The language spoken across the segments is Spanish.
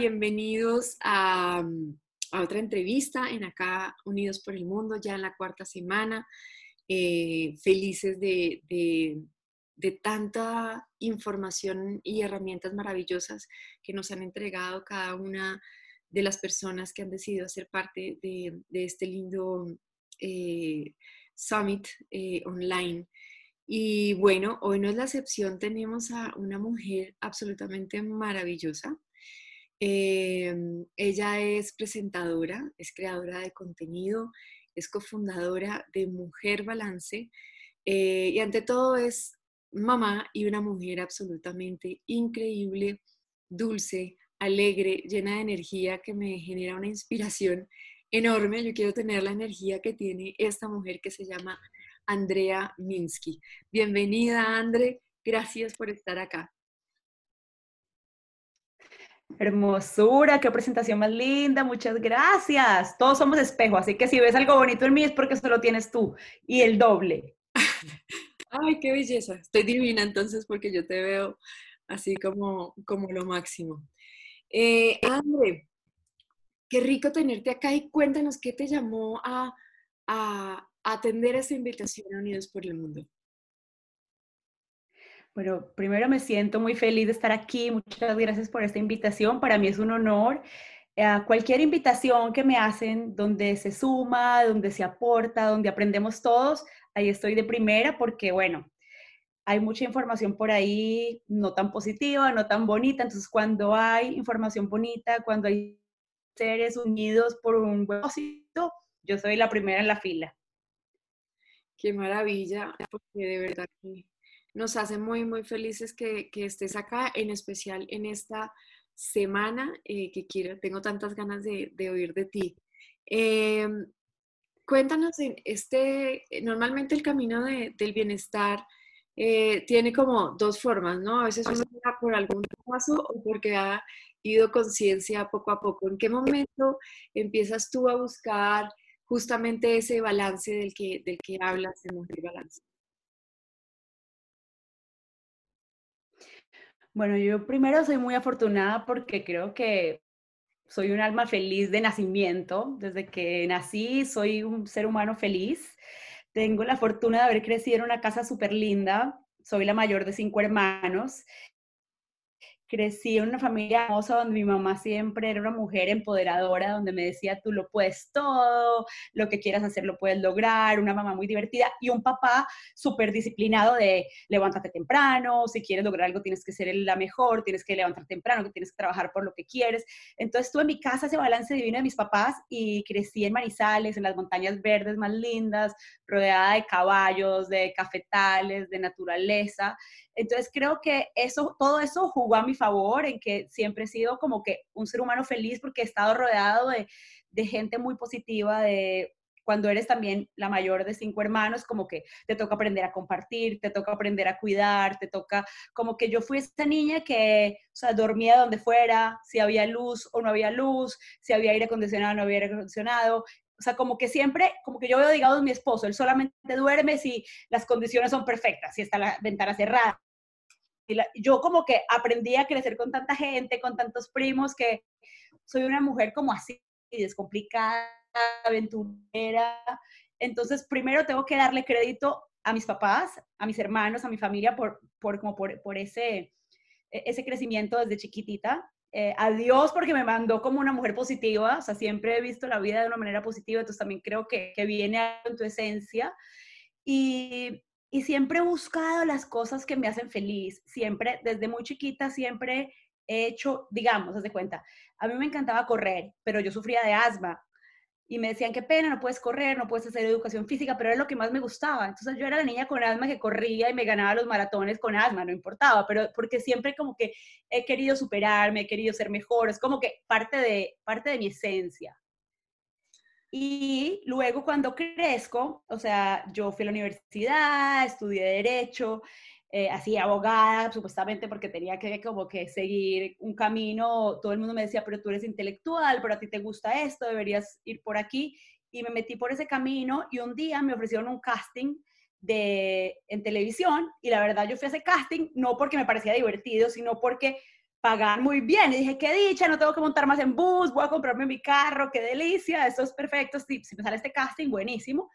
Bienvenidos a, otra entrevista en Acá Unidos por el Mundo, ya en la cuarta semana. Eh, felices de, de, tanta información y herramientas maravillosas que nos han entregado cada una de las personas que han decidido hacer parte de, este lindo eh, summit eh, online. Y bueno, hoy no es la excepción, tenemos a una mujer absolutamente maravillosa. Em, ella es presentadora, es creadora de contenido, es cofundadora de Mujer Balance eh, y ante todo es mamá y una mujer absolutamente increíble, dulce, alegre, llena de energía que me genera una inspiración enorme. Yo quiero tener la energía que tiene esta mujer que se llama Andrea Minsky. Bienvenida, Andre. Gracias por estar acá. Hermosura, qué presentación más linda, muchas gracias. Todos somos espejo, así que si ves algo bonito en mí es porque solo tienes tú y el doble. Ay, qué belleza. Estoy divina entonces porque yo te veo así como, como lo máximo. Eh, Andre, qué rico tenerte acá y cuéntanos qué te llamó a, atender esa invitación a Unidos por el Mundo? Bueno, primero me siento muy feliz de estar aquí. Muchas gracias por esta invitación. Para mí es un honor. Eh, cualquier invitación que me hacen donde se suma, donde se aporta, donde aprendemos todos, ahí estoy de primera porque, bueno, hay mucha información por ahí no tan positiva, no tan bonita. Entonces, cuando hay información bonita, cuando hay seres unidos por un buen propósito, yo soy la primera en la fila. Qué maravilla, porque de verdad que nos hace muy, muy felices que, estés acá, en especial en esta semana eh, que quiero, tengo tantas ganas de, oír de ti. Em, cuéntanos, en este, normalmente el camino del bienestar eh, tiene como dos formas, ¿no? A veces uno por algún paso o porque ha ido conciencia poco a poco. ¿En qué momento empiezas tú a buscar justamente ese balance del que, del que hablas de Mujer Balance? Bueno, yo primero soy muy afortunada porque creo que soy un alma feliz de nacimiento. Desde que nací soy un ser humano feliz. Tengo la fortuna de haber crecido en una casa súper linda. Soy la mayor de cinco hermanos crecí en una familia hermosa donde mi mamá siempre era una mujer empoderadora, donde me decía, tú lo puedes todo, lo que quieras hacer lo puedes lograr, una mamá muy divertida y un papá súper disciplinado de levántate temprano, si quieres lograr algo tienes que ser la mejor, tienes que levantar temprano, que tienes que trabajar por lo que quieres. Entonces tuve en mi casa ese balance divino de mis papás y crecí en Manizales, en las montañas verdes más lindas, rodeada de caballos, de cafetales, de naturaleza. Entonces creo que eso, todo eso jugó a mi favor en que siempre he sido como que un ser humano feliz porque he estado rodeado de, gente muy positiva, de cuando eres también la mayor de cinco hermanos, como que te toca aprender a compartir, te toca aprender a cuidar, te toca, como que yo fui esa niña que, o sea, dormía donde fuera, si había luz o no había luz, si había aire acondicionado o no había aire acondicionado, o sea, como que siempre, como que yo veo, digamos, mi esposo, él solamente duerme si las condiciones son perfectas, si está la ventana cerrada, yo como que aprendí a crecer con tanta gente, con tantos primos, que soy una mujer como así, descomplicada, aventurera. Entonces, primero tengo que darle crédito a mis papás, a mis hermanos, a mi familia por, por, como por, por ese, e, ese crecimiento desde chiquitita. Eh, a Dios porque me mandó como una mujer positiva, o sea, siempre he visto la vida de una manera positiva, entonces también creo que, que viene en tu esencia. Y, y siempre he buscado las cosas que me hacen feliz, siempre, desde muy chiquita, siempre he hecho, digamos, haz de cuenta, a mí me encantaba correr, pero yo sufría de asma y me decían, qué pena, no puedes correr, no puedes hacer educación física, pero era lo que más me gustaba. Entonces yo era la niña con asma que corría y me ganaba los maratones con asma, no importaba, pero porque siempre como que he querido superarme, he querido ser mejor, es como que parte de, parte de mi esencia. Y luego cuando crezco, o sea, yo fui a la universidad, estudié derecho, eh, así abogada, supuestamente porque tenía que como que seguir un camino, todo el mundo me decía, pero tú eres intelectual, pero a ti te gusta esto, deberías ir por aquí. Y me metí por ese camino y un día me ofrecieron un casting de, en televisión y la verdad yo fui a ese casting no porque me parecía divertido, sino porque pagar muy bien. Y dije, qué dicha, no tengo que montar más en bus, voy a comprarme mi carro, qué delicia, eso es perfecto. Si, si me sale este casting, buenísimo.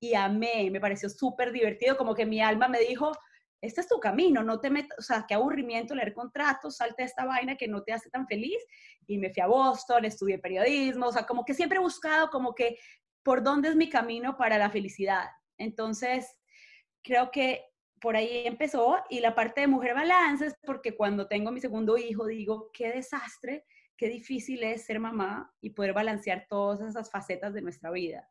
Y amé, me pareció súper divertido, como que mi alma me dijo, este es tu camino, no te metas, o sea, qué aburrimiento leer contratos, salte esta vaina que no te hace tan feliz. Y me fui a Boston, estudié periodismo, o sea, como que siempre he buscado como que por dónde es mi camino para la felicidad. Entonces, creo que por ahí empezó y la parte de mujer balance es porque cuando tengo mi segundo hijo digo, qué desastre, qué difícil es ser mamá y poder balancear todas esas facetas de nuestra vida.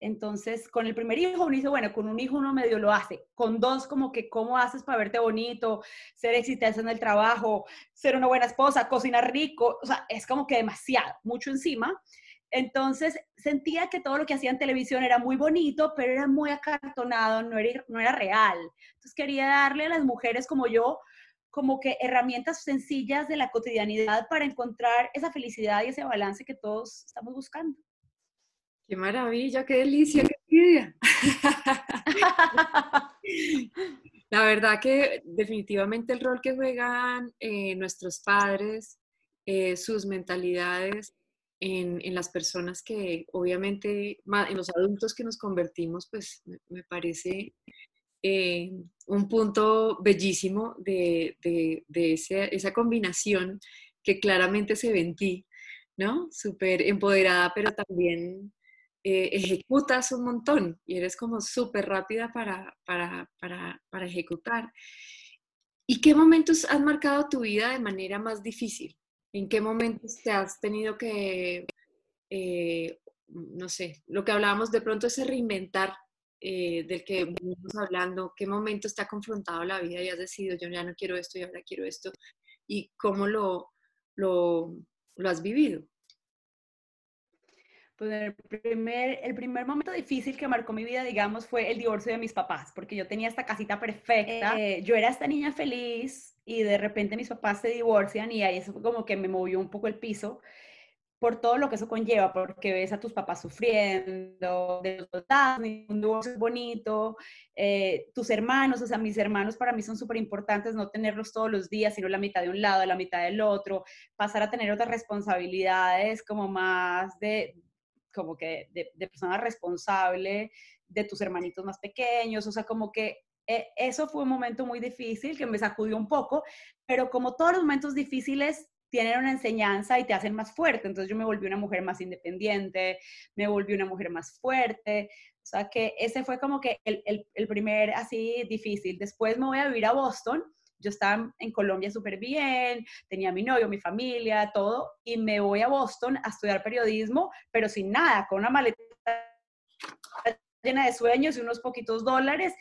Entonces, con el primer hijo uno dice, bueno, con un hijo uno medio lo hace. Con dos, como que, ¿cómo haces para verte bonito? Ser exitosa en el trabajo, ser una buena esposa, cocinar rico. O sea, es como que demasiado, mucho encima. Entonces sentía que todo lo que hacía en televisión era muy bonito, pero era muy acartonado, no era, no era real. Entonces quería darle a las mujeres como yo como que herramientas sencillas de la cotidianidad para encontrar esa felicidad y ese balance que todos estamos buscando. Qué maravilla, qué delicia, qué envidia. La verdad que definitivamente el rol que juegan eh, nuestros padres, eh, sus mentalidades, en, las personas que obviamente, en los adultos que nos convertimos, pues me, parece eh, un punto bellísimo de, esa combinación que claramente se ve en ti, ¿no? Súper empoderada, pero también eh, ejecutas un montón y eres como súper rápida para, para, para ejecutar. ¿Y qué momentos han marcado tu vida de manera más difícil? ¿En qué momentos te has tenido que, eh, no sé, lo que hablábamos de pronto ese reinventar eh, del que venimos hablando, qué momentos te ha confrontado la vida y has decidido yo ya no quiero esto y ahora quiero esto y cómo lo, lo, lo has vivido? Pues el primer, el primer momento difícil que marcó mi vida, digamos, fue el divorcio de mis papás, porque yo tenía esta casita perfecta, eh, yo era esta niña feliz, y de repente mis papás se divorcian y ahí eso fue como que me movió un poco el piso por todo lo que eso conlleva, porque ves a tus papás sufriendo, de los un divorcio bonito, eh, tus hermanos, o sea, mis hermanos para mí son súper importantes, no tenerlos todos los días, sino la mitad de un lado, la mitad del otro, pasar a tener otras responsabilidades como más de, como que de, de persona responsable, de tus hermanitos más pequeños, o sea, como que eh, eso fue un momento muy difícil que me sacudió un poco, pero como todos los momentos difíciles tienen una enseñanza y te hacen más fuerte, entonces yo me volví una mujer más independiente, me volví una mujer más fuerte, o sea que ese fue como que el, el, primer así difícil. Después me voy a vivir a Boston, yo estaba en Colombia súper bien, tenía mi novio, mi familia, todo, y me voy a Boston a estudiar periodismo, pero sin nada, con una maleta llena de sueños y unos poquitos dólares,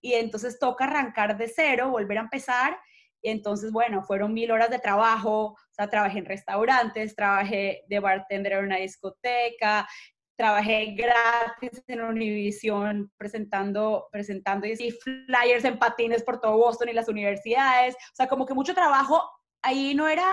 y entonces toca arrancar de cero, volver a empezar. Y entonces, bueno, fueron mil horas de trabajo, o sea, trabajé en restaurantes, trabajé de bartender en una discoteca, trabajé gratis en Univision presentando, presentando y flyers en patines por todo Boston y las universidades. O sea, como que mucho trabajo. Ahí no era,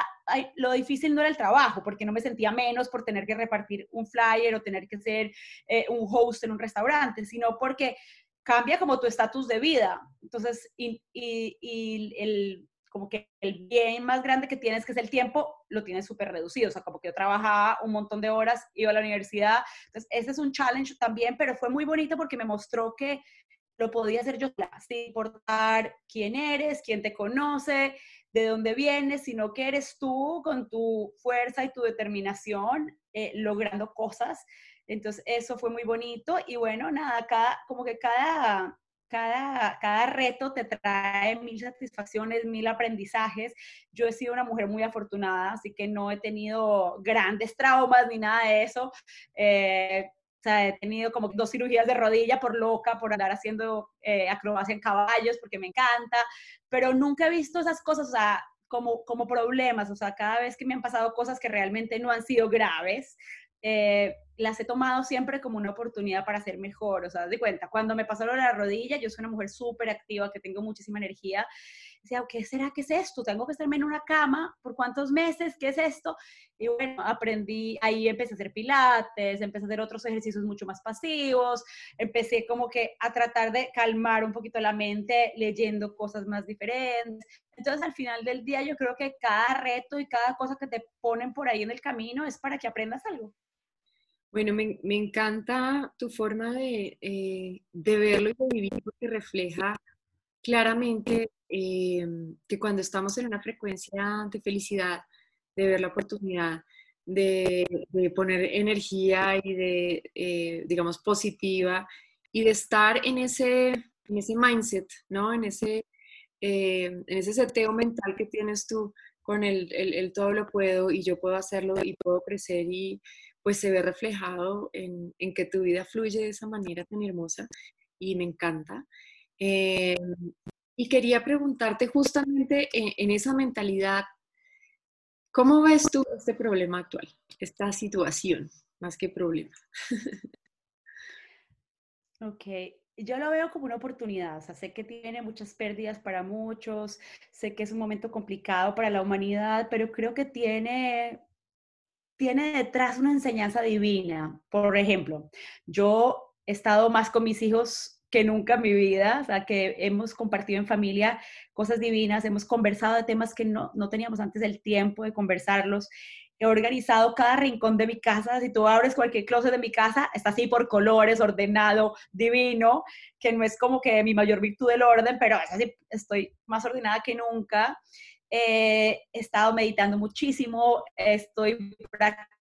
lo difícil no era el trabajo, porque no me sentía menos por tener que repartir un flyer o tener que ser eh, un host en un restaurante, sino porque cambia como tu estatus de vida. Entonces, y, y, el, como que el bien más grande que tienes, que es el tiempo, lo tienes súper reducido. O sea, como que yo trabajaba un montón de horas, iba a la universidad. Entonces, ese es un challenge también, pero fue muy bonito porque me mostró que lo podía hacer yo sin importar quién eres, quién te conoce, de dónde vienes, sino que eres tú con tu fuerza y tu determinación eh, logrando cosas entonces, eso fue muy bonito y bueno, nada, cada, como que cada, cada, cada reto te trae mil satisfacciones, mil aprendizajes. Yo he sido una mujer muy afortunada, así que no he tenido grandes traumas ni nada de eso. Eh, o sea, he tenido como dos cirugías de rodilla por loca, por andar haciendo eh, acrobacia en caballos, porque me encanta, pero nunca he visto esas cosas, o sea, como, como problemas, o sea, cada vez que me han pasado cosas que realmente no han sido graves, eh, las he tomado siempre como una oportunidad para ser mejor. O sea, de cuenta, cuando me pasó lo de la rodilla, yo soy una mujer súper activa, que tengo muchísima energía. Decía, ¿qué será que es esto? ¿Tengo que estarme en una cama? ¿Por cuántos meses? ¿Qué es esto? Y bueno, aprendí, ahí empecé a hacer pilates, empecé a hacer otros ejercicios mucho más pasivos, empecé como que a tratar de calmar un poquito la mente leyendo cosas más diferentes. Entonces, al final del día, yo creo que cada reto y cada cosa que te ponen por ahí en el camino es para que aprendas algo. Bueno, me, encanta tu forma de, eh, de, verlo y de vivir porque refleja claramente eh, que cuando estamos en una frecuencia de felicidad, de ver la oportunidad, de, poner energía y de, eh, digamos, positiva y de estar en ese, en ese mindset, ¿no? En ese, en ese seteo mental que tienes tú con el, el todo lo puedo y yo puedo hacerlo y puedo crecer y pues se ve reflejado en, que tu vida fluye de esa manera tan hermosa y me encanta. Eh, y quería preguntarte justamente en, esa mentalidad, ¿cómo ves tú este problema actual, esta situación, más que problema? ok, yo lo veo como una oportunidad, o sea, sé que tiene muchas pérdidas para muchos, sé que es un momento complicado para la humanidad, pero creo que tiene tiene detrás una enseñanza divina. Por ejemplo, yo he estado más con mis hijos que nunca en mi vida, o sea, que hemos compartido en familia cosas divinas, hemos conversado de temas que no, no teníamos antes el tiempo de conversarlos. He organizado cada rincón de mi casa. Si tú abres cualquier closet de mi casa, está así por colores, ordenado, divino, que no es como que mi mayor virtud del orden, pero es así, estoy más ordenada que nunca. He estado meditando muchísimo, estoy practicando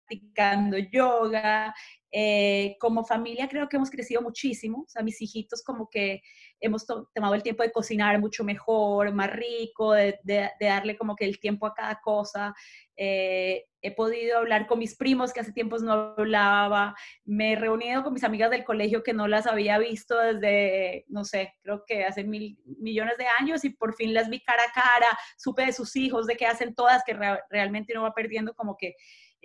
yoga. Eh, como familia creo que hemos crecido muchísimo, o sea, mis hijitos como que hemos tomado el tiempo de cocinar mucho mejor, más rico, de, darle como que el tiempo a cada cosa. Eh, he podido hablar con mis primos que hace tiempos no hablaba, me he reunido con mis amigas del colegio que no las había visto desde, no sé, creo que hace mil millones de años y por fin las vi cara a cara, supe de sus hijos, de qué hacen todas, que realmente no va perdiendo como que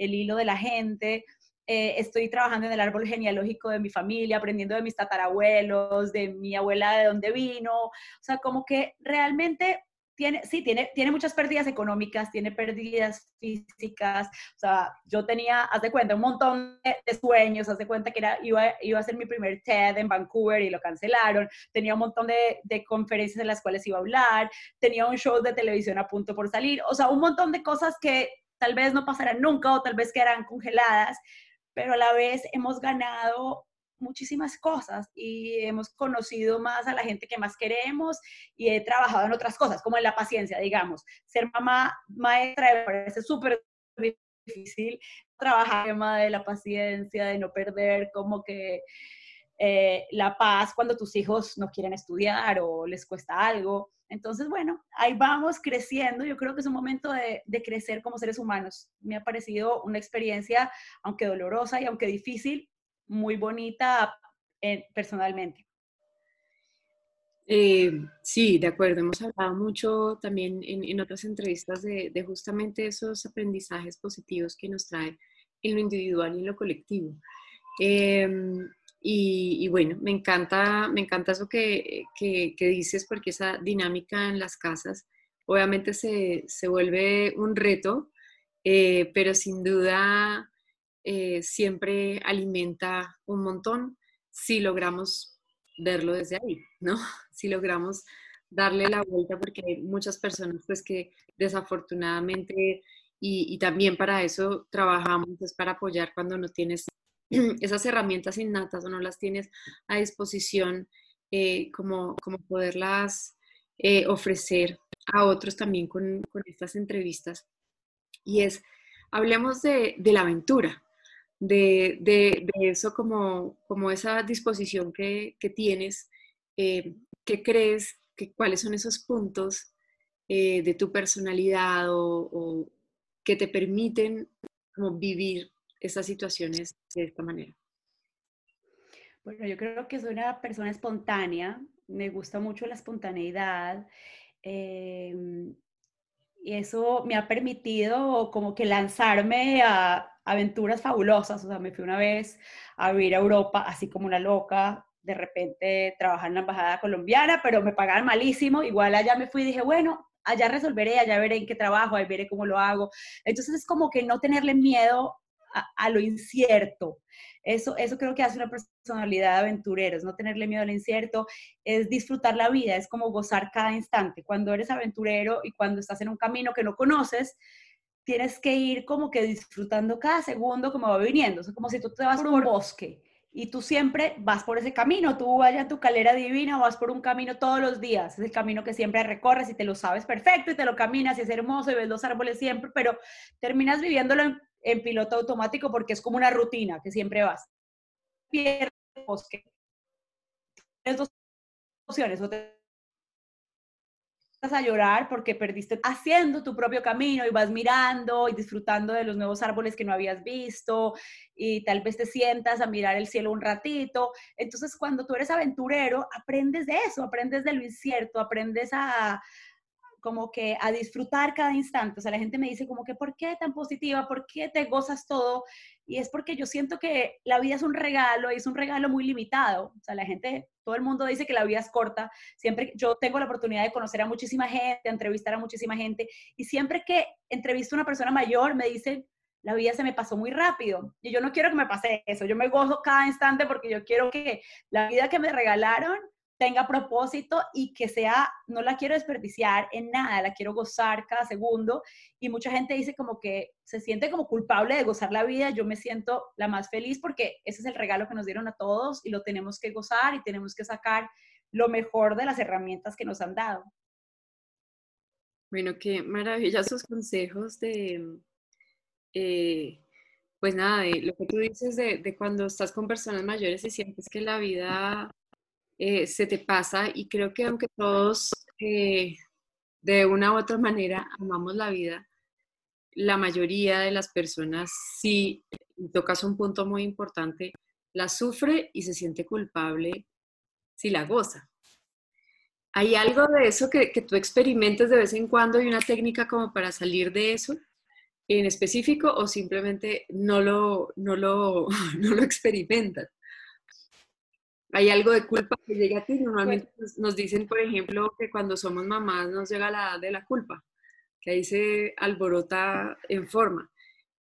el hilo de la gente. Eh, estoy trabajando en el árbol genealógico de mi familia, aprendiendo de mis tatarabuelos, de mi abuela de dónde vino, o sea, como que realmente tiene, sí, tiene, tiene muchas pérdidas económicas, tiene pérdidas físicas, o sea, yo tenía, haz de cuenta, un montón de, sueños, haz de cuenta que era, iba, iba a ser mi primer TED en Vancouver y lo cancelaron, tenía un montón de, de conferencias en las cuales iba a hablar, tenía un show de televisión a punto por salir, o sea, un montón de cosas que tal vez no pasarán nunca o tal vez quedarán congeladas, pero a la vez hemos ganado muchísimas cosas y hemos conocido más a la gente que más queremos y he trabajado en otras cosas, como en la paciencia, digamos. Ser mamá maestra me parece súper difícil, trabajar el tema de la paciencia, de no perder como que eh, la paz cuando tus hijos no quieren estudiar o les cuesta algo. Entonces, bueno, ahí vamos creciendo. Yo creo que es un momento de, crecer como seres humanos. Me ha parecido una experiencia, aunque dolorosa y aunque difícil, muy bonita eh, personalmente. Eh, sí, de acuerdo. Hemos hablado mucho también en, otras entrevistas de, justamente esos aprendizajes positivos que nos trae en lo individual y en lo colectivo. Em, y, bueno, me encanta, me encanta eso que, dices porque esa dinámica en las casas obviamente se, vuelve un reto, eh, pero sin duda eh, siempre alimenta un montón si logramos verlo desde ahí, ¿no? Si logramos darle la vuelta porque hay muchas personas pues que desafortunadamente y, y también para eso trabajamos, es para apoyar cuando no tienes esas herramientas innatas o no las tienes a disposición, eh, como, como poderlas eh, ofrecer a otros también con, estas entrevistas. Y es, hablemos de, la aventura, de, eso como, como esa disposición que, tienes, eh, ¿qué crees? Que, ¿Cuáles son esos puntos de tu personalidad o, o que te permiten como vivir esas situaciones de esta manera? Bueno, yo creo que soy una persona espontánea, me gusta mucho la espontaneidad em, y eso me ha permitido como que lanzarme a aventuras fabulosas. O sea, me fui una vez a vivir a Europa así como una loca, de repente trabajar en la embajada colombiana, pero me pagaban malísimo. Igual allá me fui y dije, bueno, allá resolveré, allá veré en qué trabajo, ahí veré cómo lo hago. Entonces es como que no tenerle miedo a, lo incierto. Eso, eso creo que hace una personalidad de aventurero, es no tenerle miedo al incierto, es disfrutar la vida, es como gozar cada instante. Cuando eres aventurero y cuando estás en un camino que no conoces, tienes que ir como que disfrutando cada segundo como va viniendo. Es como si tú te vas por un bosque y tú siempre vas por ese camino, tú vayas a tu calera divina, vas por un camino todos los días, es el camino que siempre recorres y te lo sabes perfecto y te lo caminas y es hermoso y ves los árboles siempre, pero terminas viviéndolo en, piloto automático porque es como una rutina que siempre vas. Pierdes bosque. Tienes dos opciones, o te a llorar porque perdiste haciendo tu propio camino y vas mirando y disfrutando de los nuevos árboles que no habías visto y tal vez te sientas a mirar el cielo un ratito. Entonces, cuando tú eres aventurero, aprendes de eso, aprendes de lo incierto, aprendes a, como que a disfrutar cada instante. O sea, la gente me dice como que, ¿por qué tan positiva? ¿Por qué te gozas todo? Y es porque yo siento que la vida es un regalo y es un regalo muy limitado. O sea, la gente, todo el mundo dice que la vida es corta. Siempre yo tengo la oportunidad de conocer a muchísima gente, entrevistar a muchísima gente. Y siempre que entrevisto a una persona mayor, me dicen, la vida se me pasó muy rápido. Y yo no quiero que me pase eso. Yo me gozo cada instante porque yo quiero que la vida que me regalaron tenga propósito y que sea, no la quiero desperdiciar en nada, la quiero gozar cada segundo. Y mucha gente dice como que se siente como culpable de gozar la vida. Yo me siento la más feliz porque ese es el regalo que nos dieron a todos y lo tenemos que gozar y tenemos que sacar lo mejor de las herramientas que nos han dado. Bueno, qué maravillosos consejos de, eh, pues nada, de lo que tú dices de, de, cuando estás con personas mayores y sientes que la vida eh, se te pasa y creo que aunque todos eh, de una u otra manera amamos la vida, la mayoría de las personas sí, tocas un punto muy importante, la sufre y se siente culpable si la goza. ¿Hay algo de eso que, que tú experimentes de vez en cuando y una técnica como para salir de eso en específico o simplemente no lo, no lo, no lo experimentas? Hay algo de culpa que llega a ti. Normalmente nos dicen, por ejemplo, que cuando somos mamás nos llega la edad de la culpa, que ahí se alborota en forma.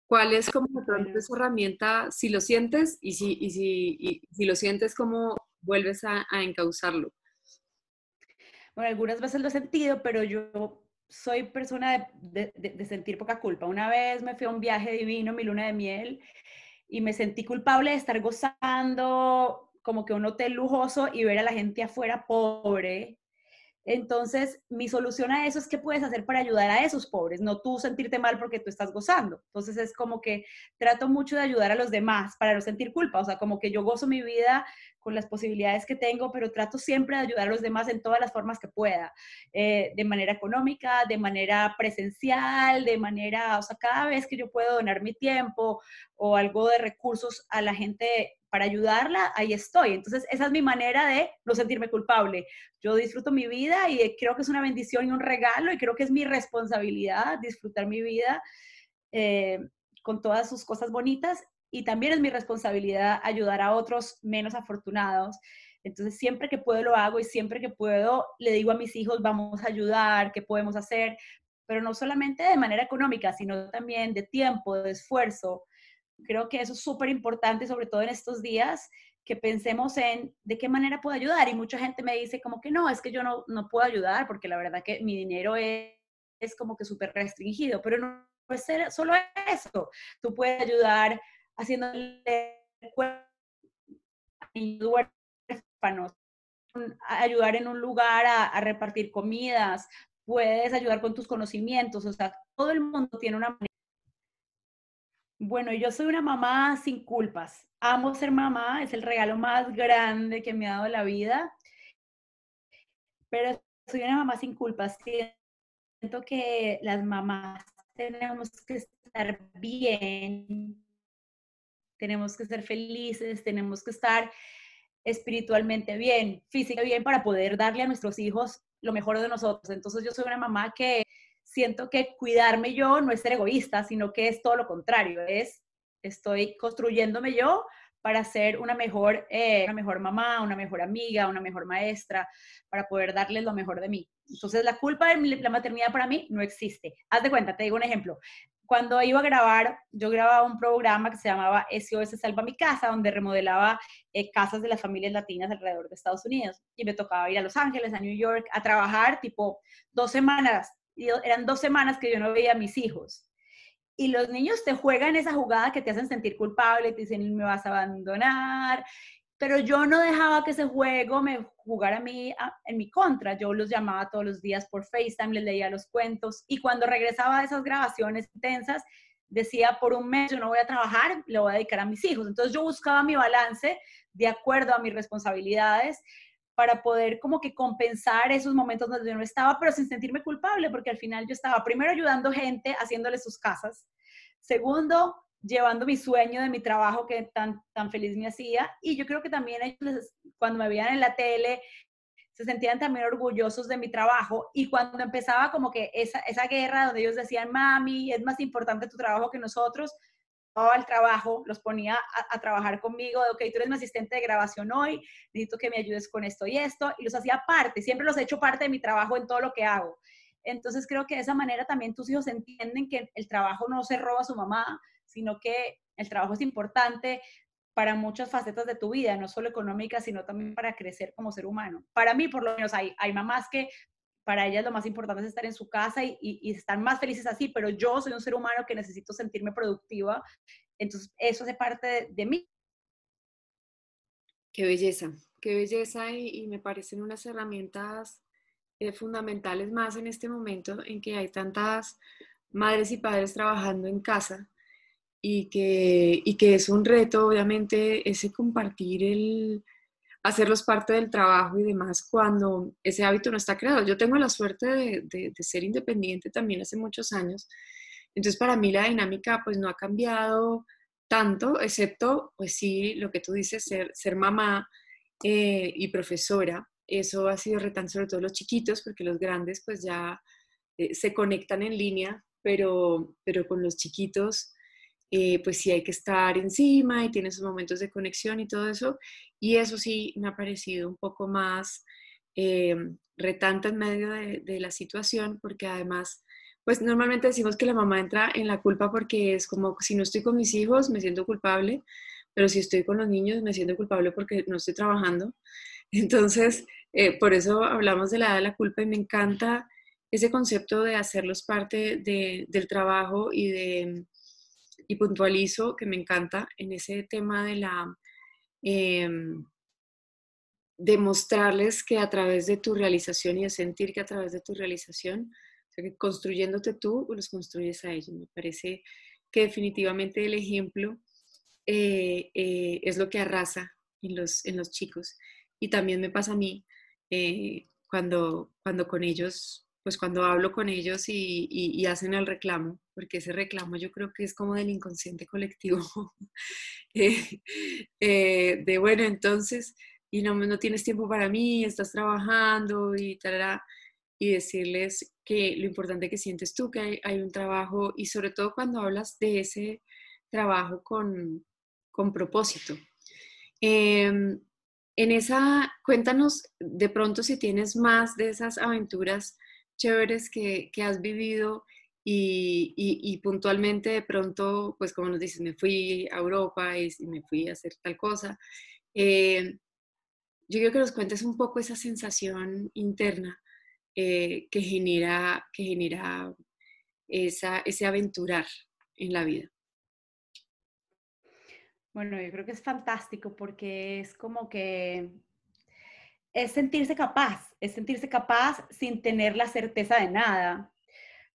¿Cuál es como esa herramienta, si lo sientes y si, y si, si lo sientes, cómo vuelves a, a encauzarlo? Bueno, algunas veces lo he sentido, pero yo soy persona de, de, de, sentir poca culpa. Una vez me fui a un viaje divino, mi luna de miel, y me sentí culpable de estar gozando como que un hotel lujoso y ver a la gente afuera pobre. Entonces, mi solución a eso es qué puedes hacer para ayudar a esos pobres, no tú sentirte mal porque tú estás gozando. Entonces, es como que trato mucho de ayudar a los demás para no sentir culpa, o sea, como que yo gozo mi vida con las posibilidades que tengo, pero trato siempre de ayudar a los demás en todas las formas que pueda, eh, de manera económica, de manera presencial, de manera, o sea, cada vez que yo puedo donar mi tiempo o algo de recursos a la gente para ayudarla, ahí estoy. Entonces, esa es mi manera de no sentirme culpable. Yo disfruto mi vida y creo que es una bendición y un regalo y creo que es mi responsabilidad disfrutar mi vida eh, con todas sus cosas bonitas y también es mi responsabilidad ayudar a otros menos afortunados. Entonces, siempre que puedo lo hago y siempre que puedo le digo a mis hijos, vamos a ayudar, ¿qué podemos hacer? Pero no solamente de manera económica, sino también de tiempo, de esfuerzo, Creo que eso es súper importante, sobre todo en estos días, que pensemos en de qué manera puedo ayudar. Y mucha gente me dice como que no, es que yo no, no puedo ayudar porque la verdad que mi dinero es, es como que súper restringido, pero no es solo eso. Tú puedes ayudar haciendo ayudar en un lugar a, a repartir comidas, puedes ayudar con tus conocimientos, o sea, todo el mundo tiene una manera bueno, yo soy una mamá sin culpas. Amo ser mamá, es el regalo más grande que me ha dado la vida. Pero soy una mamá sin culpas. Siento que las mamás tenemos que estar bien, tenemos que ser felices, tenemos que estar espiritualmente bien, físicamente bien para poder darle a nuestros hijos lo mejor de nosotros. Entonces yo soy una mamá que siento que cuidarme yo no es ser egoísta, sino que es todo lo contrario, es estoy construyéndome yo para ser una mejor, eh, una mejor mamá, una mejor amiga, una mejor maestra, para poder darles lo mejor de mí. Entonces, la culpa de la maternidad para mí no existe. Haz de cuenta, te digo un ejemplo. Cuando iba a grabar, yo grababa un programa que se llamaba SOS Salva mi Casa, donde remodelaba eh, casas de las familias latinas alrededor de Estados Unidos. Y me tocaba ir a Los Ángeles, a New York, a trabajar tipo dos semanas. Y eran dos semanas que yo no veía a mis hijos. Y los niños te juegan esa jugada que te hacen sentir culpable, te dicen, me vas a abandonar, pero yo no dejaba que ese juego me jugara a mí en mi contra. Yo los llamaba todos los días por FaceTime, les leía los cuentos y cuando regresaba de esas grabaciones intensas, decía, por un mes yo no voy a trabajar, le voy a dedicar a mis hijos. Entonces yo buscaba mi balance de acuerdo a mis responsabilidades para poder como que compensar esos momentos donde yo no estaba, pero sin sentirme culpable, porque al final yo estaba primero ayudando gente, haciéndole sus casas. Segundo, llevando mi sueño de mi trabajo que tan, tan feliz me hacía. Y yo creo que también ellos, cuando me veían en la tele, se sentían también orgullosos de mi trabajo. Y cuando empezaba como que esa, esa guerra donde ellos decían, mami, es más importante tu trabajo que nosotros, el trabajo, los ponía a, a, trabajar conmigo, de, ok, tú eres mi asistente de grabación hoy, necesito que me ayudes con esto y esto, y los hacía parte, siempre los he hecho parte de mi trabajo en todo lo que hago. Entonces creo que de esa manera también tus hijos entienden que el trabajo no se roba a su mamá, sino que el trabajo es importante para muchas facetas de tu vida, no solo económica, sino también para crecer como ser humano. Para mí, por lo menos, hay, hay mamás que para ellas lo más importante es estar en su casa y, y, están más felices así, pero yo soy un ser humano que necesito sentirme productiva, entonces eso hace parte de, mí. Qué belleza, qué belleza y, y me parecen unas herramientas eh, fundamentales más en este momento en que hay tantas madres y padres trabajando en casa y que, y que es un reto, obviamente, ese compartir el hacerlos parte del trabajo y demás cuando ese hábito no está creado. Yo tengo la suerte de, ser independiente también hace muchos años, entonces para mí la dinámica pues no ha cambiado tanto, excepto pues sí, lo que tú dices, ser, ser mamá eh, y profesora. Eso ha sido retante sobre todo los chiquitos, porque los grandes pues ya eh, se conectan en línea, pero, pero con los chiquitos eh, pues sí hay que estar encima y tiene esos momentos de conexión y todo eso. Y eso sí me ha parecido un poco más eh, retante en medio de, la situación, porque además, pues normalmente decimos que la mamá entra en la culpa porque es como, si no estoy con mis hijos, me siento culpable, pero si estoy con los niños, me siento culpable porque no estoy trabajando. Entonces, eh, por eso hablamos de la edad de la culpa y me encanta ese concepto de hacerlos parte del trabajo y de y puntualizo que me encanta en ese tema de la... Eh, demostrarles que a través de tu realización y de sentir que a través de tu realización, o sea, que construyéndote tú, los construyes a ellos. Me parece que definitivamente el ejemplo eh, eh, es lo que arrasa en los, en los chicos. Y también me pasa a mí eh, cuando, cuando con ellos pues cuando hablo con ellos y, hacen el reclamo, porque ese reclamo yo creo que es como del inconsciente colectivo, eh, eh, de bueno, entonces, y no, no tienes tiempo para mí, estás trabajando y tal, y decirles que lo importante que sientes tú, que hay, un trabajo, y sobre todo cuando hablas de ese trabajo con, con propósito. Em, en esa, cuéntanos de pronto si tienes más de esas aventuras chéveres que, que has vivido y, y, puntualmente de pronto, pues como nos dices, me fui a Europa y, me fui a hacer tal cosa. Eh, yo quiero que nos cuentes un poco esa sensación interna eh, que genera, que genera esa, ese aventurar en la vida. Bueno, yo creo que es fantástico porque es como que es sentirse capaz, es sentirse capaz sin tener la certeza de nada.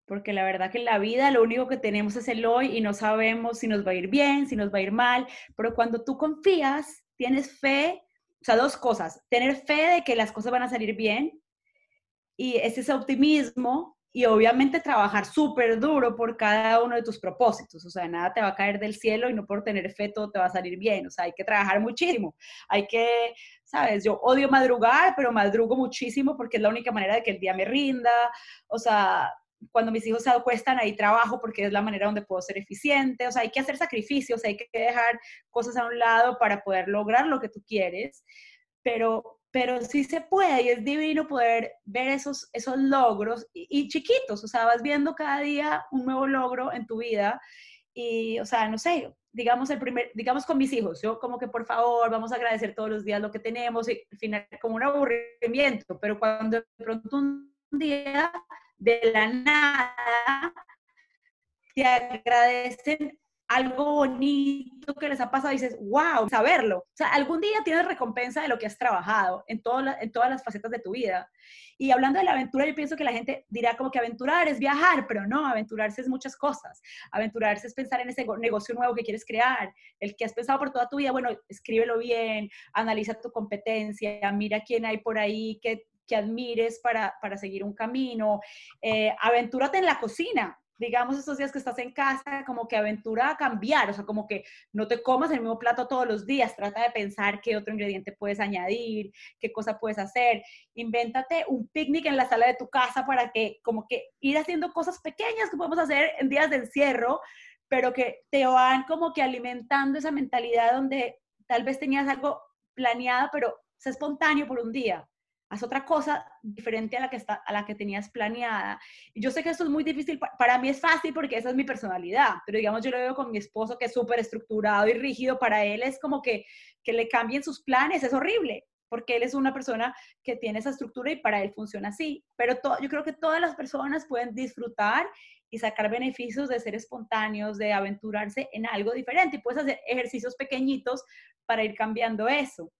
Porque la verdad que en la vida lo único que tenemos es el hoy y no sabemos si nos va a ir bien, si nos va a ir mal. Pero cuando tú confías, tienes fe, o sea, dos cosas. Tener fe de que las cosas van a salir bien y es ese optimismo y obviamente trabajar súper duro por cada uno de tus propósitos. O sea, nada te va a caer del cielo y no por tener fe todo te va a salir bien. O sea, hay que trabajar muchísimo. Hay que, sabes, yo odio madrugar, pero madrugo muchísimo porque es la única manera de que el día me rinda. O sea, cuando mis hijos se acuestan, ahí trabajo porque es la manera donde puedo ser eficiente. O sea, hay que hacer sacrificios, hay que dejar cosas a un lado para poder lograr lo que tú quieres. Pero pero sí se puede y es divino poder ver esos, esos logros y, chiquitos, o sea, vas viendo cada día un nuevo logro en tu vida y, o sea, no sé, digamos el primer, digamos con mis hijos, yo como que por favor, vamos a agradecer todos los días lo que tenemos y al final como un aburrimiento, pero cuando de pronto un día de la nada te agradecen algo bonito que les ha pasado dices, wow, saberlo. O sea, algún día tienes recompensa de lo que has trabajado en, en todas las facetas de tu vida. Y hablando de la aventura, yo pienso que la gente dirá como que aventurar es viajar, pero no, aventurarse es muchas cosas. Aventurarse es pensar en ese negocio nuevo que quieres crear, el que has pensado por toda tu vida, bueno, escríbelo bien, analiza tu competencia, mira quién hay por ahí que, que admires para, para seguir un camino. Eh, aventúrate en la cocina, digamos, estos días que estás en casa, como que aventura a cambiar, o sea, como que no te comas el mismo plato todos los días, trata de pensar qué otro ingrediente puedes añadir, qué cosa puedes hacer, invéntate un picnic en la sala de tu casa para que, como que ir haciendo cosas pequeñas que podemos hacer en días de encierro, pero que te van como que alimentando esa mentalidad donde tal vez tenías algo planeado, pero es espontáneo por un día haz otra cosa diferente a la que, está, a la que tenías planeada. Y yo sé que esto es muy difícil, para mí es fácil porque esa es mi personalidad, pero digamos yo lo veo con mi esposo que es súper estructurado y rígido, para él es como que, que le cambien sus planes, es horrible, porque él es una persona que tiene esa estructura y para él funciona así. Pero yo creo que todas las personas pueden disfrutar y sacar beneficios de ser espontáneos, de aventurarse en algo diferente y puedes hacer ejercicios pequeñitos para ir cambiando eso.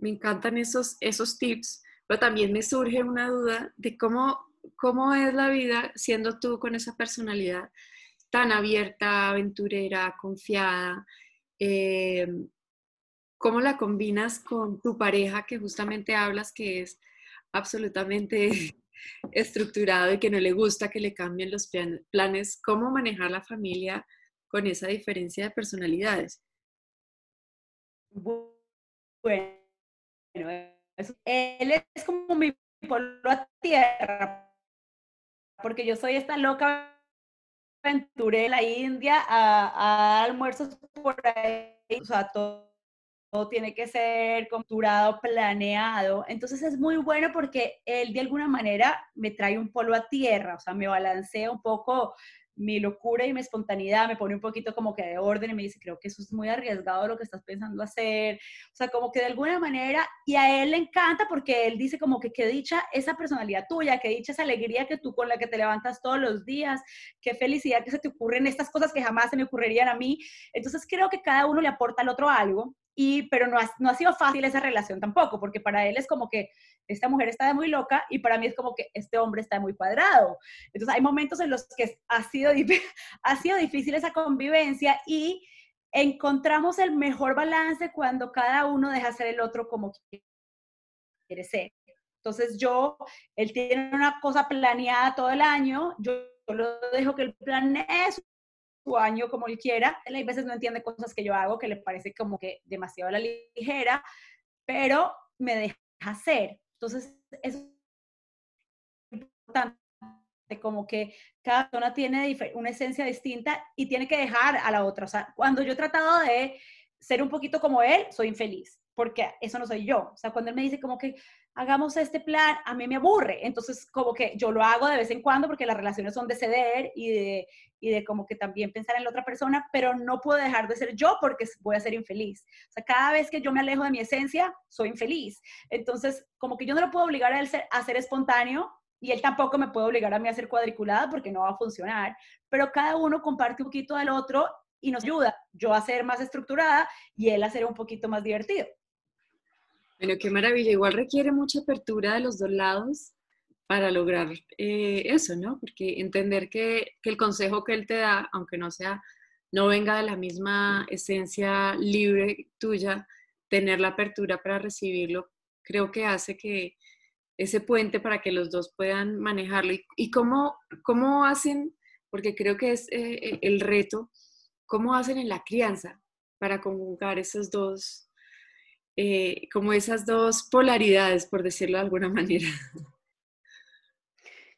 Me encantan esos, esos tips, pero también me surge una duda de cómo, cómo es la vida siendo tú con esa personalidad tan abierta, aventurera, confiada. Eh, ¿Cómo la combinas con tu pareja que justamente hablas que es absolutamente estructurado y que no le gusta que le cambien los planes? ¿Cómo manejar la familia con esa diferencia de personalidades? Bueno, él es como mi pueblo a tierra, porque yo soy esta loca aventuré en la India a, almuerzos por ahí, o sea, todo, tiene que ser culturado, planeado. Entonces es muy bueno porque él de alguna manera me trae un polo a tierra, o sea, me balancea un poco mi locura y mi espontaneidad me pone un poquito como que de orden y me dice, creo que eso es muy arriesgado lo que estás pensando hacer. O sea, como que de alguna manera, y a él le encanta porque él dice como que qué dicha esa personalidad tuya, qué dicha esa alegría que tú con la que te levantas todos los días, qué felicidad que se te ocurren estas cosas que jamás se me ocurrirían a mí. Entonces creo que cada uno le aporta al otro algo y, pero no ha, no ha sido fácil esa relación tampoco, porque para él es como que esta mujer está muy loca y para mí es como que este hombre está muy cuadrado. Entonces hay momentos en los que ha sido, ha sido difícil esa convivencia y encontramos el mejor balance cuando cada uno deja ser el otro como quiere ser. Entonces yo, él tiene una cosa planeada todo el año, yo lo dejo que él planee su su año como él quiera. Él a veces no entiende cosas que yo hago que le parece como que demasiado a la ligera, pero me deja hacer. Entonces, es importante como que cada persona tiene una esencia distinta y tiene que dejar a la otra. O sea, cuando yo he tratado de ser un poquito como él, soy infeliz, porque eso no soy yo. O sea, cuando él me dice como que hagamos este plan, a mí me aburre. Entonces, como que yo lo hago de vez en cuando porque las relaciones son de ceder y de, y de como que también pensar en la otra persona, pero no puedo dejar de ser yo porque voy a ser infeliz. O sea, cada vez que yo me alejo de mi esencia, soy infeliz. Entonces, como que yo no lo puedo obligar a él a ser espontáneo y él tampoco me puede obligar a mí a ser cuadriculada porque no va a funcionar, pero cada uno comparte un poquito del otro y nos ayuda, yo a ser más estructurada y él a ser un poquito más divertido. Bueno, qué maravilla. Igual requiere mucha apertura de los dos lados para lograr eh, eso, ¿no? Porque entender que, el consejo que él te da, aunque no sea, no venga de la misma esencia libre tuya, tener la apertura para recibirlo, creo que hace que ese puente para que los dos puedan manejarlo. ¿Y, cómo, cómo hacen? Porque creo que es eh, el reto, ¿cómo hacen en la crianza para conjugar esos dos eh, como esas dos polaridades, por decirlo de alguna manera.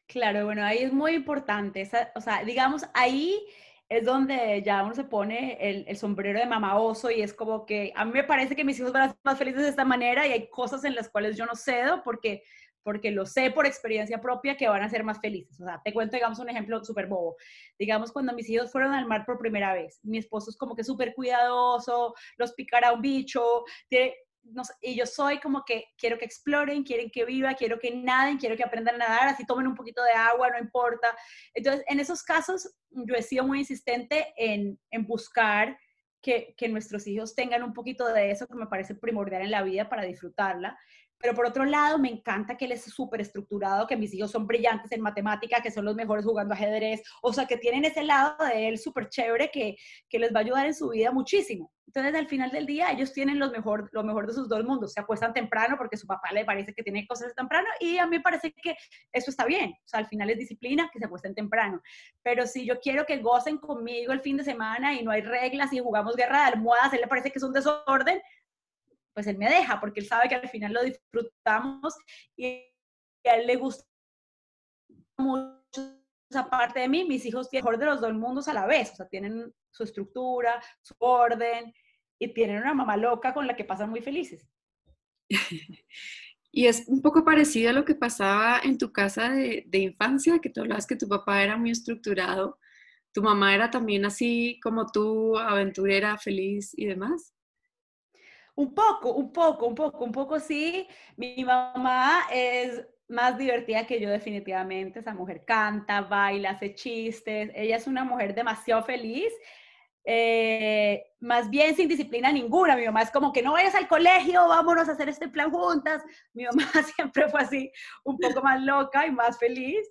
Claro, bueno, ahí es muy importante, o sea, digamos, ahí es donde ya uno se pone el, el, sombrero de mamá oso y es como que a mí me parece que mis hijos van a ser más felices de esta manera y hay cosas en las cuales yo no cedo porque porque lo sé por experiencia propia que van a ser más felices. O sea, te cuento, digamos, un ejemplo súper bobo. Digamos, cuando mis hijos fueron al mar por primera vez, mi esposo es como que súper cuidadoso, los picará un bicho, tiene, no y yo soy como que quiero que exploren, quieren que viva, quiero que naden, quiero que aprendan a nadar, así tomen un poquito de agua, no importa. Entonces, en esos casos, yo he sido muy insistente en, en buscar que, que, nuestros hijos tengan un poquito de eso que me parece primordial en la vida para disfrutarla. Pero por otro lado, me encanta que él es súper estructurado, que mis hijos son brillantes en matemática, que son los mejores jugando ajedrez, o sea, que tienen ese lado de él súper chévere que, que les va a ayudar en su vida muchísimo. Entonces, al final del día, ellos tienen lo mejor, lo mejor de sus dos mundos. Se acuestan temprano porque su papá le parece que tiene cosas temprano y a mí me parece que eso está bien. O sea, al final es disciplina que se acuesten temprano. Pero si yo quiero que gocen conmigo el fin de semana y no hay reglas y jugamos guerra de almohadas, él le parece que es un desorden, pues él me deja, porque él sabe que al final lo disfrutamos y a él le gusta mucho esa parte de mí. Mis hijos tienen mejor de los dos mundos a la vez, o sea, tienen su estructura, su orden y tienen una mamá loca con la que pasan muy felices. Y es un poco parecido a lo que pasaba en tu casa de, de, infancia, que tú hablabas que tu papá era muy estructurado. ¿Tu mamá era también así como tú, aventurera, feliz y demás? Un poco, un poco, un poco, un poco sí. Mi mamá es más divertida que yo definitivamente. Esa mujer canta, baila, hace chistes. Ella es una mujer demasiado feliz. Eh, más bien sin disciplina ninguna. Mi mamá es como que no vayas al colegio, vámonos a hacer este plan juntas. Mi mamá siempre fue así, un poco más loca y más feliz.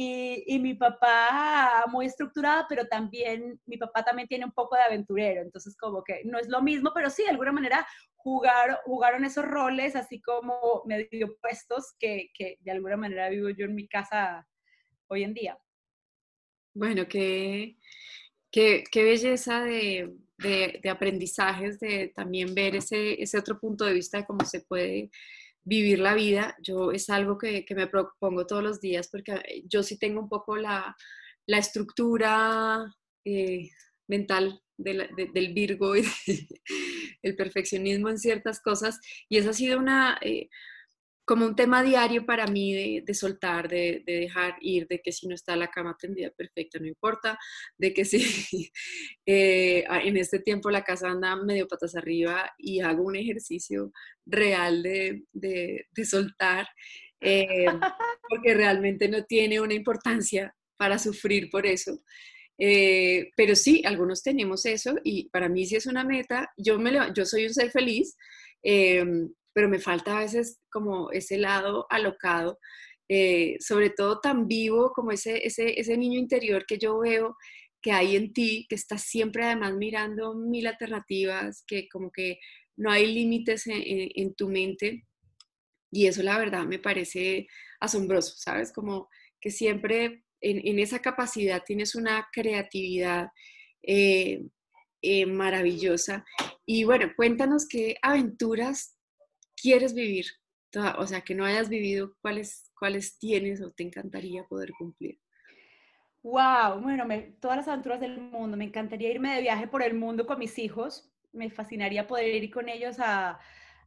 Y, mi papá muy estructurado, pero también mi papá también tiene un poco de aventurero, entonces como que no es lo mismo, pero sí, de alguna manera jugar, jugaron esos roles así como medio puestos que, que de alguna manera vivo yo en mi casa hoy en día. Bueno, qué, qué, qué belleza de, de, de, aprendizajes, de también ver ese, ese otro punto de vista de cómo se puede vivir la vida, yo es algo que, que, me propongo todos los días porque eh, yo sí tengo un poco la, la estructura eh, mental de del Virgo y el perfeccionismo en ciertas cosas y esa ha sido una, eh, como un tema diario para mí de, soltar, de, dejar ir, de que si no está la cama tendida perfecta, no importa, de que si eh, en este tiempo la casa anda medio patas arriba y hago un ejercicio real de, soltar, eh, porque realmente no tiene una importancia para sufrir por eso. Eh, pero sí, algunos tenemos eso y para mí sí es una meta. Yo, me, yo soy un ser feliz, pero me falta a veces como ese lado alocado, eh, sobre todo tan vivo como ese, ese, ese niño interior que yo veo que hay en ti, que estás siempre además mirando mil alternativas, que como que no hay límites en, tu mente. Y eso la verdad me parece asombroso, ¿sabes? Como que siempre en, esa capacidad tienes una creatividad eh, eh, maravillosa. Y bueno, cuéntanos qué aventuras quieres vivir, o sea, que no hayas vivido, cuáles, cuáles tienes o te encantaría poder cumplir. Wow, bueno, todas las aventuras del mundo. Me encantaría irme de viaje por el mundo con mis hijos. Me fascinaría poder ir con ellos a,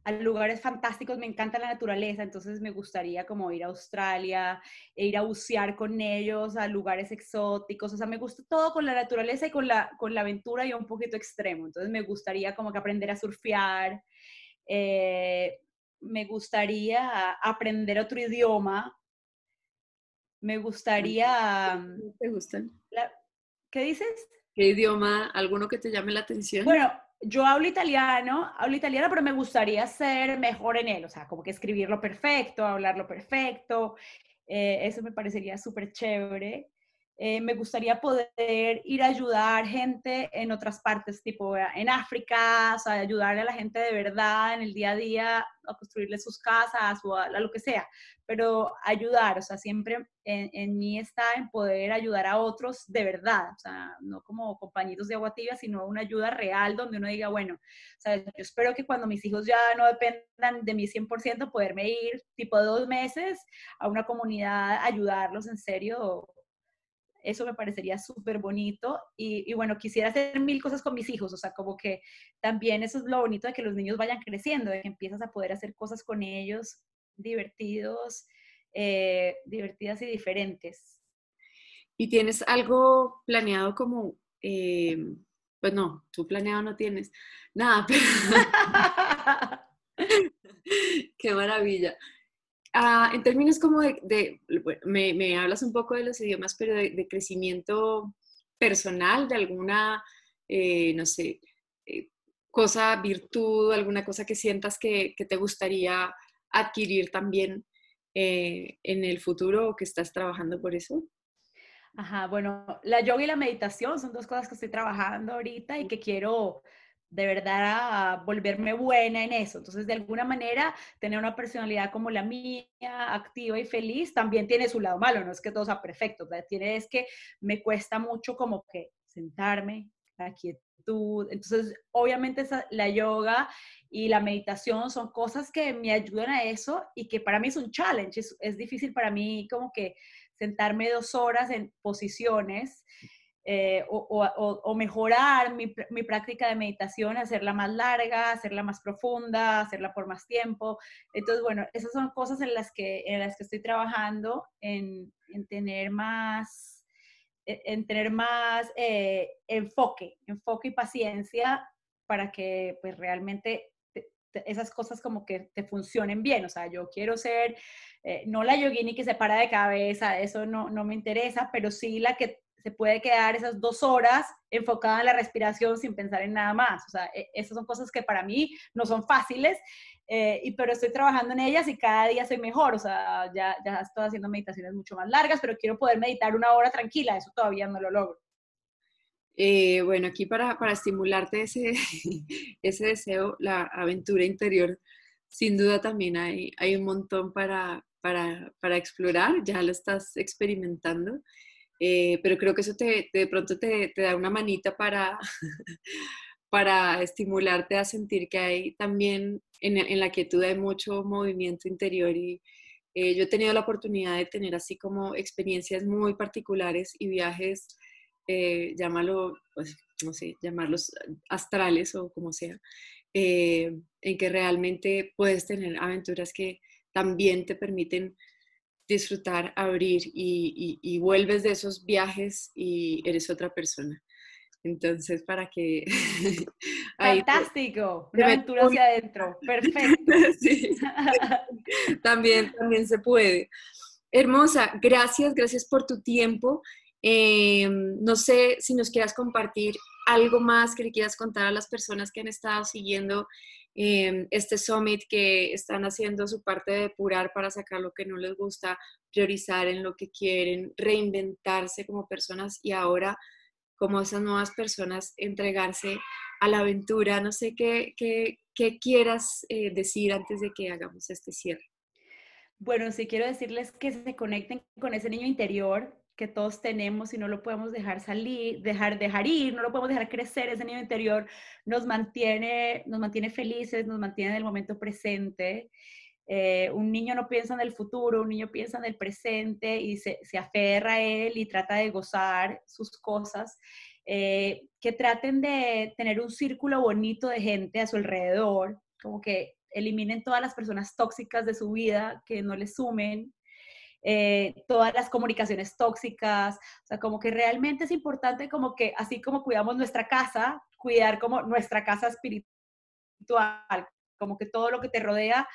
a lugares fantásticos. Me encanta la naturaleza, entonces me gustaría como ir a Australia e ir a bucear con ellos a lugares exóticos. O sea, me gusta todo con la naturaleza y con la, con la aventura y un poquito extremo. Entonces me gustaría como que aprender a surfear, eh, me gustaría aprender otro idioma. Me gustaría... Mm, ¿Te gustan? ¿Qué dices? ¿Qué idioma? ¿Alguno que te llame la atención? Bueno, yo hablo italiano, hablo italiano, pero me gustaría ser mejor en él, o sea, como que escribirlo perfecto, hablarlo perfecto. Eh, eso me parecería súper chévere. Eh, me gustaría poder ir a ayudar gente en otras partes, tipo en África, o sea, ayudarle a la gente de verdad en el día a día a construirle sus casas o a, lo que sea, pero ayudar, o sea, siempre en, en, mí está en poder ayudar a otros de verdad, o sea, no como compañeros de agua tibia, sino una ayuda real donde uno diga, bueno, o sea, yo espero que cuando mis hijos ya no dependan de mí 100%, poderme ir tipo dos meses a una comunidad, ayudarlos en serio eso me parecería súper bonito. Y, y, bueno, quisiera hacer mil cosas con mis hijos, o sea, como que también eso es lo bonito de que los niños vayan creciendo, de que empiezas a poder hacer cosas con ellos divertidos, eh, divertidas y diferentes. ¿Y tienes algo planeado como, eh, pues no, tú planeado no tienes nada, pero... Qué maravilla. Ah, en términos como de, me, hablas un poco de los idiomas, pero de, crecimiento personal, de alguna, eh, no sé, eh, cosa, virtud, alguna cosa que sientas que, te gustaría adquirir también eh, en el futuro o que estás trabajando por eso? Ajá, bueno, la yoga y la meditación son dos cosas que estoy trabajando ahorita y que quiero de verdad a volverme buena en eso. Entonces, de alguna manera, tener una personalidad como la mía, activa y feliz, también tiene su lado malo, no es que todo sea perfecto, tiene es que me cuesta mucho como que sentarme, la quietud. Entonces, obviamente la yoga y la meditación son cosas que me ayudan a eso y que para mí es un challenge, es, es difícil para mí como que sentarme dos horas en posiciones eh, o, mejorar mi, práctica de meditación, hacerla más larga, hacerla más profunda, hacerla por más tiempo. Entonces, bueno, esas son cosas en las que, en las que estoy trabajando, en, tener más, e, en tener más eh, enfoque, enfoque y paciencia para que pues realmente esas cosas como que te funcionen bien. O sea, yo quiero ser, eh, no la yogini que se para de cabeza, eso no, no me interesa, pero sí la que se puede quedar esas dos horas enfocada en la respiración sin pensar en nada más. O sea, e, esas son cosas que para mí no son fáciles, eh, y, pero estoy trabajando en ellas y cada día soy mejor. O sea, ya, ya estoy haciendo meditaciones mucho más largas, pero quiero poder meditar una hora tranquila, eso todavía no lo logro. Eh, bueno, aquí para, para estimularte ese, ese deseo, la aventura interior, sin duda también hay, hay un montón para, para, para explorar, ya lo estás experimentando. Eh, pero creo que eso te, de pronto te, te, da una manita para, para estimularte a sentir que hay también en, en la quietud hay mucho movimiento interior y eh, yo he tenido la oportunidad de tener así como experiencias muy particulares y viajes, eh, llámalo, pues, no sé, llamarlos astrales o como sea, en que realmente puedes tener aventuras que también te permiten disfrutar, abrir y, vuelves de esos viajes y eres otra persona. Entonces, para que... Fantástico, una aventura hacia adentro, perfecto. también, también se puede. Hermosa, gracias, gracias por tu tiempo. Em, no sé si nos quieras compartir algo más que le quieras contar a las personas que han estado siguiendo Em, este summit que están haciendo su parte de depurar para sacar lo que no les gusta, priorizar en lo que quieren, reinventarse como personas y ahora como esas nuevas personas entregarse a la aventura. No sé qué, qué, qué quieras eh, decir antes de que hagamos este cierre. Bueno, sí quiero decirles que se conecten con ese niño interior, que todos tenemos y no lo podemos dejar salir, dejar, dejar ir, no lo podemos dejar crecer, ese niño interior nos mantiene, nos mantiene felices, nos mantiene en el momento presente. Eh, un niño no piensa en el futuro, un niño piensa en el presente y se, aferra a él y trata de gozar sus cosas. Eh, que traten de tener un círculo bonito de gente a su alrededor, como que eliminen todas las personas tóxicas de su vida que no les sumen, eh, todas las comunicaciones tóxicas, o sea, como que realmente es importante como que así como cuidamos nuestra casa, cuidar como nuestra casa espiritual, como que todo lo que te rodea,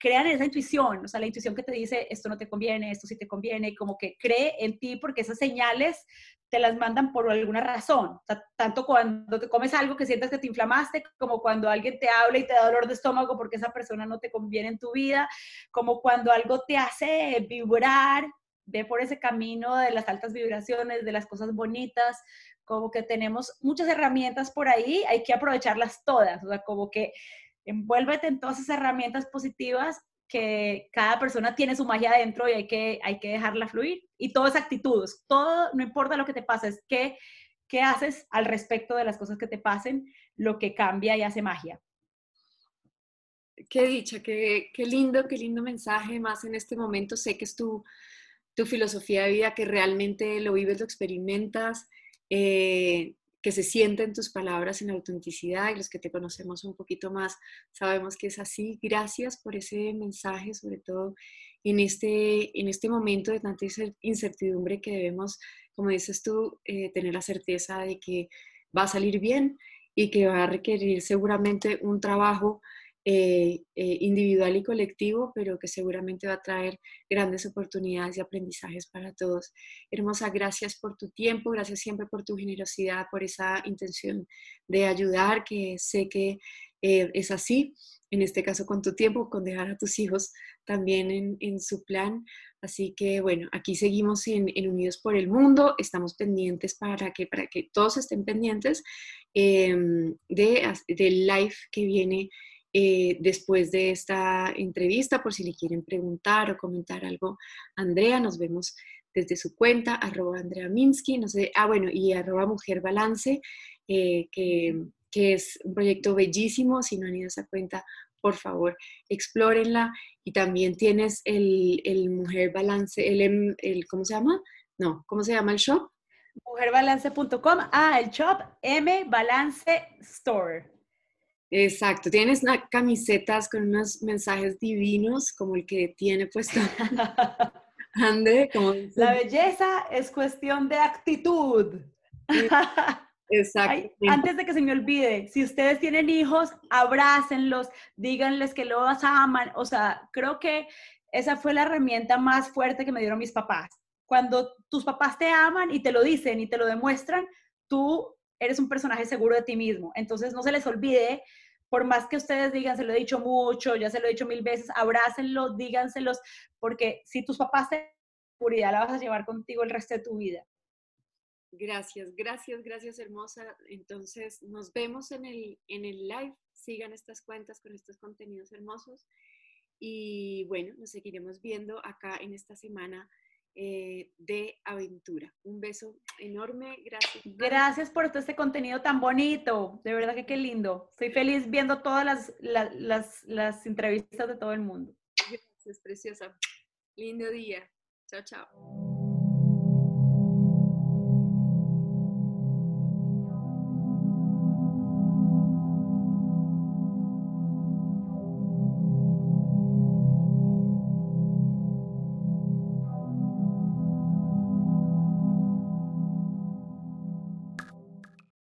crean esa intuición, o sea, la intuición que te dice, esto no te conviene, esto sí te conviene, como que cree en ti porque esas señales te las mandan por alguna razón. tanto cuando te comes algo que sientas que te inflamaste, como cuando alguien te habla y te da dolor de estómago porque esa persona no te conviene en tu vida, como cuando algo te hace vibrar, ve por ese camino de las altas vibraciones, de las cosas bonitas, como que tenemos muchas herramientas por ahí, hay que aprovecharlas todas, o sea, como que envuélvete en todas esas herramientas positivas que cada persona tiene su magia adentro y hay que, hay que dejarla fluir. Y todo es actitud, todo, no importa lo que te pase, es qué, qué haces al respecto de las cosas que te pasen, lo que cambia y hace magia. Qué dicha, qué, qué lindo, qué lindo mensaje, más en este momento sé que es tu, tu filosofía de vida, que realmente lo vives, lo experimentas, eh, que se siente en tus palabras en autenticidad y los que te conocemos un poquito más sabemos que es así. Gracias por ese mensaje, sobre todo en este, en este momento de tanta incertidumbre que debemos, como dices tú, eh, tener la certeza de que va a salir bien y que va a requerir seguramente un trabajo eh, eh, individual y colectivo, pero que seguramente va a traer grandes oportunidades y aprendizajes para todos. Hermosa, gracias por tu tiempo, gracias siempre por tu generosidad, por esa intención de ayudar, que sé que eh, es así, en este caso con tu tiempo, con dejar a tus hijos también en, en su plan. Así que bueno, aquí seguimos en, Unidos por el Mundo, estamos pendientes para que, para que todos estén pendientes em, de, del live que viene eh, después de esta entrevista, por si le quieren preguntar o comentar algo, Andrea, nos vemos desde su cuenta, arroba Andrea Minsky, no sé, ah, bueno, y arroba Mujer Balance, eh, que, es un proyecto bellísimo, si no han ido a esa cuenta, por favor, explórenla, y también tienes el, el Mujer Balance, el, em, el, ¿cómo se llama? No, ¿cómo se llama el shop? Mujerbalance.com, ah, el shop M Balance Store. Exacto, tienes camisetas con unos mensajes divinos como el que tiene puesto Ande. Como La belleza es cuestión de actitud. Exacto. antes de que se me olvide, si ustedes tienen hijos, abrácenlos, díganles que los aman. O sea, creo que esa fue la herramienta más fuerte que me dieron mis papás. Cuando tus papás te aman y te lo dicen y te lo demuestran, tú eres un personaje seguro de ti mismo. Entonces no se les olvide, por más que ustedes digan, se lo he dicho mucho, ya se lo he dicho mil veces, abrácenlo, díganselos, porque si tus papás te seguridad la vas a llevar contigo el resto de tu vida. Gracias, gracias, gracias hermosa. Entonces nos vemos en el, en el live. Sigan estas cuentas con estos contenidos hermosos. Y bueno, nos seguiremos viendo acá en esta semana eh, de aventura. Un beso enorme, gracias. Gracias por todo este contenido tan bonito, de verdad que qué lindo. Estoy feliz viendo todas las, las, las entrevistas de todo el mundo. Gracias, preciosa. Lindo día. Chao, chao.